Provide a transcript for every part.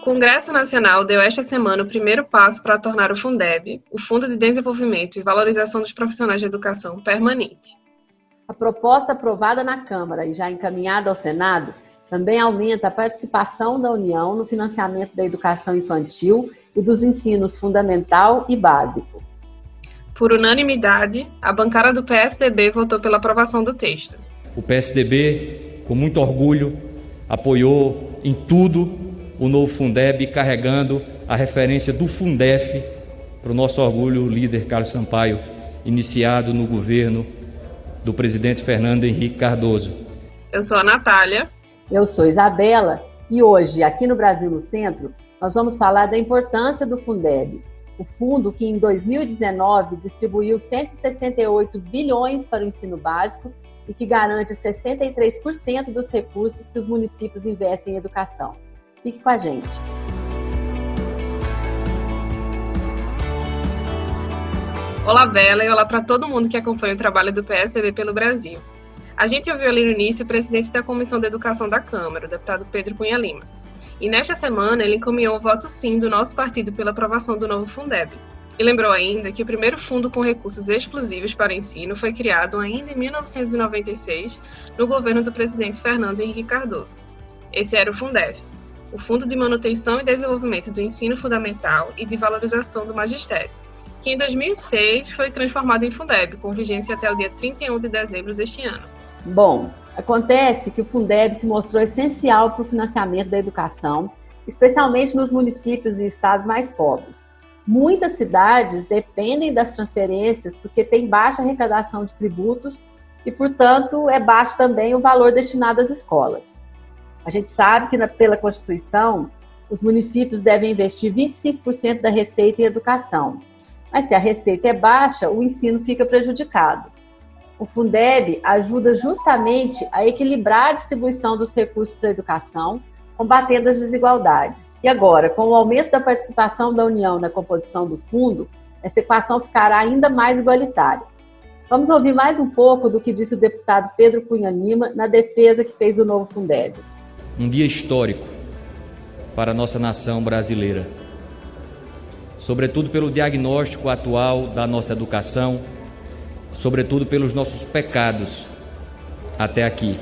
O Congresso Nacional deu esta semana o primeiro passo para tornar o Fundeb, o Fundo de Desenvolvimento e Valorização dos Profissionais de Educação, permanente. A proposta aprovada na Câmara e já encaminhada ao Senado também aumenta a participação da União no financiamento da educação infantil e dos ensinos fundamental e básico. Por unanimidade, a bancada do PSDB votou pela aprovação do texto. O PSDB, com muito orgulho, apoiou em tudo o novo Fundeb, carregando a referência do Fundef para o nosso orgulho, o líder Carlos Sampaio, iniciado no governo do presidente Fernando Henrique Cardoso. Eu sou a Natália. Eu sou Isabela e hoje, aqui no Brasil no Centro, nós vamos falar da importância do Fundeb, o fundo que em 2019 distribuiu 168 bilhões para o ensino básico e que garante 63% dos recursos que os municípios investem em educação. Fique com a gente. Olá, Bela, e olá para todo mundo que acompanha o trabalho do PSDB pelo Brasil. A gente ouviu ali no início o presidente da Comissão de Educação da Câmara, o deputado Pedro Cunha Lima. E nesta semana ele encaminhou o voto sim do nosso partido pela aprovação do novo Fundeb. E lembrou ainda que o primeiro fundo com recursos exclusivos para o ensino foi criado ainda em 1996, no governo do presidente Fernando Henrique Cardoso. Esse era o Fundeb o Fundo de Manutenção e Desenvolvimento do Ensino Fundamental e de Valorização do Magistério, que em 2006 foi transformado em Fundeb, com vigência até o dia 31 de dezembro deste ano. Bom, acontece que o Fundeb se mostrou essencial para o financiamento da educação, especialmente nos municípios e estados mais pobres. Muitas cidades dependem das transferências porque tem baixa arrecadação de tributos e, portanto, é baixo também o valor destinado às escolas. A gente sabe que, na, pela Constituição, os municípios devem investir 25% da receita em educação. Mas se a receita é baixa, o ensino fica prejudicado. O Fundeb ajuda justamente a equilibrar a distribuição dos recursos para a educação, combatendo as desigualdades. E agora, com o aumento da participação da União na composição do fundo, essa equação ficará ainda mais igualitária. Vamos ouvir mais um pouco do que disse o deputado Pedro Cunha Lima na defesa que fez do novo Fundeb um dia histórico para a nossa nação brasileira. Sobretudo pelo diagnóstico atual da nossa educação, sobretudo pelos nossos pecados até aqui.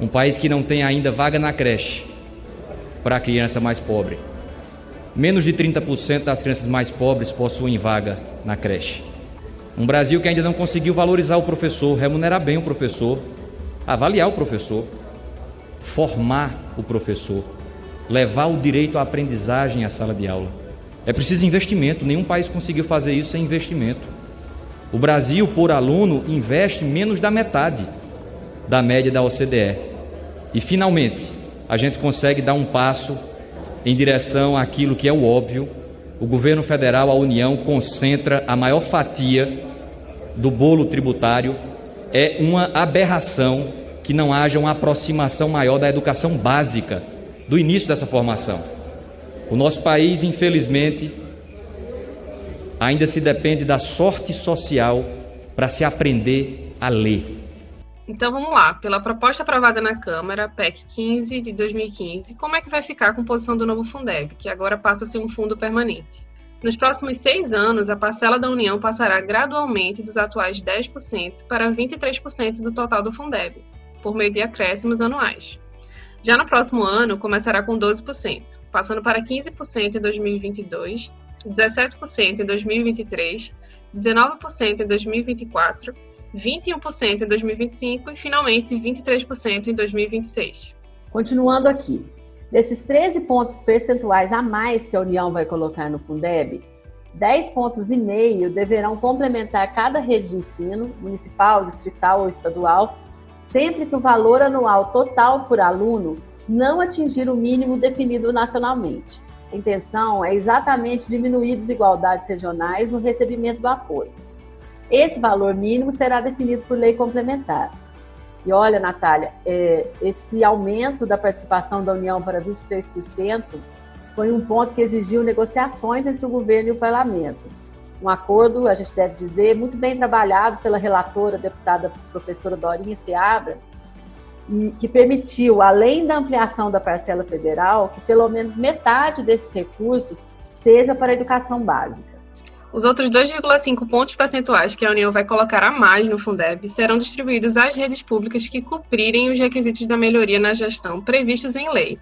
Um país que não tem ainda vaga na creche para a criança mais pobre. Menos de 30% das crianças mais pobres possuem vaga na creche. Um Brasil que ainda não conseguiu valorizar o professor, remunerar bem o professor, avaliar o professor formar o professor, levar o direito à aprendizagem à sala de aula. É preciso investimento, nenhum país conseguiu fazer isso sem investimento. O Brasil, por aluno, investe menos da metade da média da OCDE. E, finalmente, a gente consegue dar um passo em direção àquilo que é o óbvio: o governo federal, a União, concentra a maior fatia do bolo tributário. É uma aberração que não haja uma aproximação maior da educação básica, do início dessa formação. O nosso país, infelizmente, ainda se depende da sorte social para se aprender a ler. Então vamos lá, pela proposta aprovada na Câmara, PEC 15 de 2015, como é que vai ficar a composição do novo Fundeb, que agora passa a ser um fundo permanente? Nos próximos seis anos, a parcela da União passará gradualmente dos atuais 10% para 23% do total do Fundeb, por meio de acréscimos anuais. Já no próximo ano, começará com 12%, passando para 15% em 2022, 17% em 2023, 19% em 2024, 21% em 2025 e, finalmente, 23% em 2026. Continuando aqui, desses 13 pontos percentuais a mais que a União vai colocar no Fundeb, 10 pontos e meio deverão complementar cada rede de ensino, municipal, distrital ou estadual, sempre que o valor anual total por aluno não atingir o mínimo definido nacionalmente. A intenção é exatamente diminuir desigualdades regionais no recebimento do apoio. Esse valor mínimo será definido por lei complementar. E olha, Natália, é, esse aumento da participação da União para 23% foi um ponto que exigiu negociações entre o governo e o parlamento um acordo, a gente deve dizer, muito bem trabalhado pela relatora, deputada professora Dorinha Seabra, que permitiu, além da ampliação da parcela federal, que pelo menos metade desses recursos seja para a educação básica. Os outros 2,5 pontos percentuais que a União vai colocar a mais no Fundeb serão distribuídos às redes públicas que cumprirem os requisitos da melhoria na gestão previstos em lei,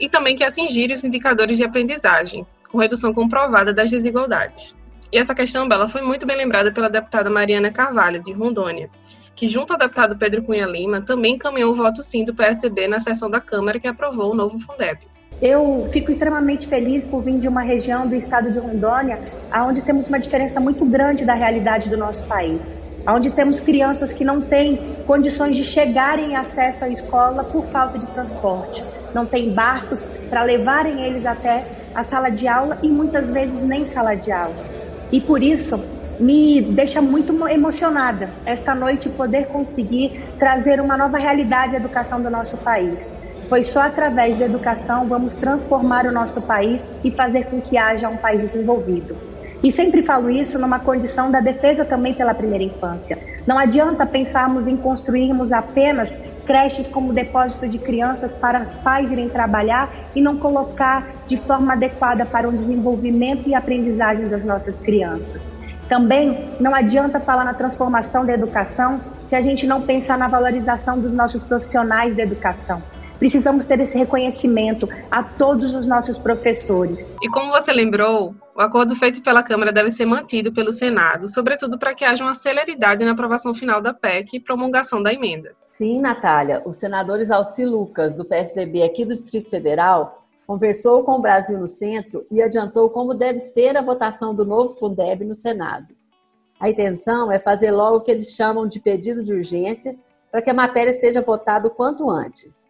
e também que atingirem os indicadores de aprendizagem, com redução comprovada das desigualdades. E essa questão, Bela, foi muito bem lembrada pela deputada Mariana Carvalho, de Rondônia, que, junto ao deputado Pedro Cunha Lima, também encaminhou o voto sim do PSB na sessão da Câmara que aprovou o novo Fundeb. Eu fico extremamente feliz por vir de uma região do estado de Rondônia, onde temos uma diferença muito grande da realidade do nosso país. Onde temos crianças que não têm condições de chegarem em acesso à escola por falta de transporte. Não têm barcos para levarem eles até a sala de aula e muitas vezes nem sala de aula. E por isso, me deixa muito emocionada esta noite poder conseguir trazer uma nova realidade à educação do nosso país pois só através da educação vamos transformar o nosso país e fazer com que haja um país desenvolvido. E sempre falo isso numa condição da defesa também pela primeira infância. Não adianta pensarmos em construirmos apenas creches como depósito de crianças para os pais irem trabalhar e não colocar de forma adequada para o desenvolvimento e aprendizagem das nossas crianças. Também não adianta falar na transformação da educação se a gente não pensar na valorização dos nossos profissionais da educação. Precisamos ter esse reconhecimento a todos os nossos professores. E como você lembrou, o acordo feito pela Câmara deve ser mantido pelo Senado, sobretudo para que haja uma celeridade na aprovação final da PEC e promulgação da emenda. Sim, Natália. Os senadores Alci Lucas, do PSDB aqui do Distrito Federal, conversou com o Brasil no Centro e adiantou como deve ser a votação do novo Fundeb no Senado. A intenção é fazer logo o que eles chamam de pedido de urgência para que a matéria seja votada o quanto antes.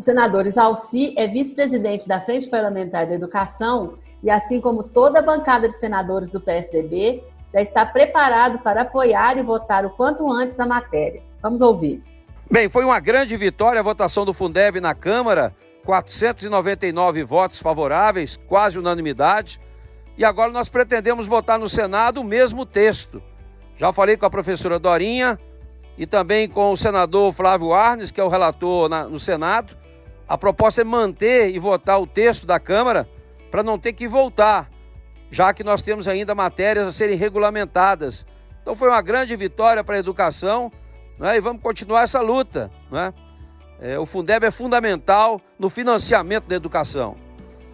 O senador Isalci é vice-presidente da Frente Parlamentar da Educação e, assim como toda a bancada de senadores do PSDB, já está preparado para apoiar e votar o quanto antes a matéria. Vamos ouvir. Bem, foi uma grande vitória a votação do Fundeb na Câmara, 499 votos favoráveis, quase unanimidade. E agora nós pretendemos votar no Senado o mesmo texto. Já falei com a professora Dorinha e também com o senador Flávio Arnes, que é o relator na, no Senado. A proposta é manter e votar o texto da Câmara para não ter que voltar, já que nós temos ainda matérias a serem regulamentadas. Então foi uma grande vitória para a educação né? e vamos continuar essa luta. Né? É, o Fundeb é fundamental no financiamento da educação.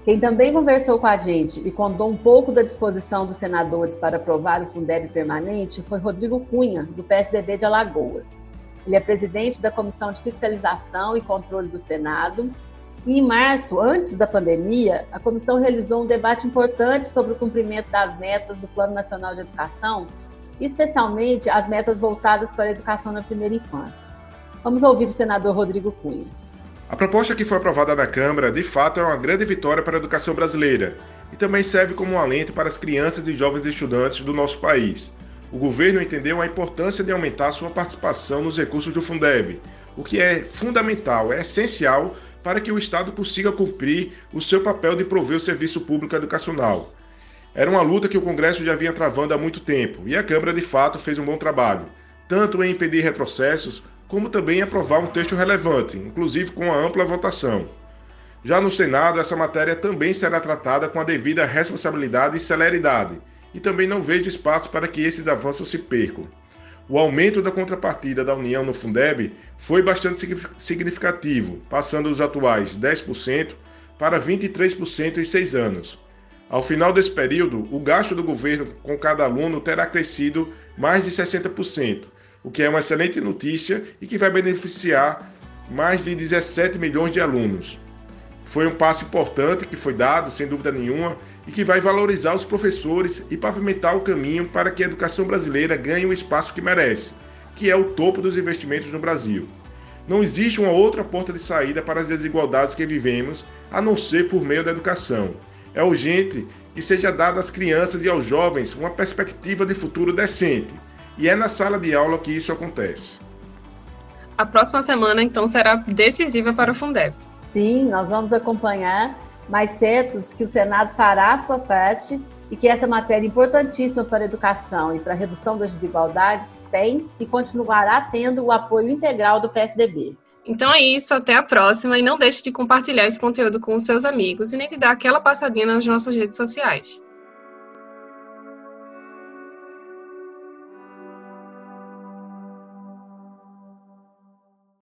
Quem também conversou com a gente e contou um pouco da disposição dos senadores para aprovar o Fundeb permanente foi Rodrigo Cunha, do PSDB de Alagoas. Ele é presidente da Comissão de Fiscalização e Controle do Senado. E em março, antes da pandemia, a comissão realizou um debate importante sobre o cumprimento das metas do Plano Nacional de Educação, especialmente as metas voltadas para a educação na primeira infância. Vamos ouvir o senador Rodrigo Cunha. A proposta que foi aprovada na Câmara, de fato, é uma grande vitória para a educação brasileira e também serve como um alento para as crianças e jovens estudantes do nosso país o governo entendeu a importância de aumentar sua participação nos recursos do Fundeb, o que é fundamental, é essencial para que o Estado consiga cumprir o seu papel de prover o serviço público educacional. Era uma luta que o Congresso já vinha travando há muito tempo e a Câmara, de fato, fez um bom trabalho, tanto em impedir retrocessos, como também em aprovar um texto relevante, inclusive com a ampla votação. Já no Senado, essa matéria também será tratada com a devida responsabilidade e celeridade e também não vejo espaço para que esses avanços se percam. O aumento da contrapartida da União no Fundeb foi bastante significativo, passando dos atuais 10% para 23% em seis anos. Ao final desse período, o gasto do governo com cada aluno terá crescido mais de 60%, o que é uma excelente notícia e que vai beneficiar mais de 17 milhões de alunos. Foi um passo importante que foi dado, sem dúvida nenhuma, e que vai valorizar os professores e pavimentar o caminho para que a educação brasileira ganhe o espaço que merece, que é o topo dos investimentos no Brasil. Não existe uma outra porta de saída para as desigualdades que vivemos a não ser por meio da educação. É urgente que seja dada às crianças e aos jovens uma perspectiva de futuro decente, e é na sala de aula que isso acontece. A próxima semana, então, será decisiva para o Fundeb. Sim, nós vamos acompanhar mas certos que o Senado fará a sua parte e que essa matéria importantíssima para a educação e para a redução das desigualdades tem e continuará tendo o apoio integral do PSDB. Então é isso, até a próxima e não deixe de compartilhar esse conteúdo com os seus amigos e nem de dar aquela passadinha nas nossas redes sociais.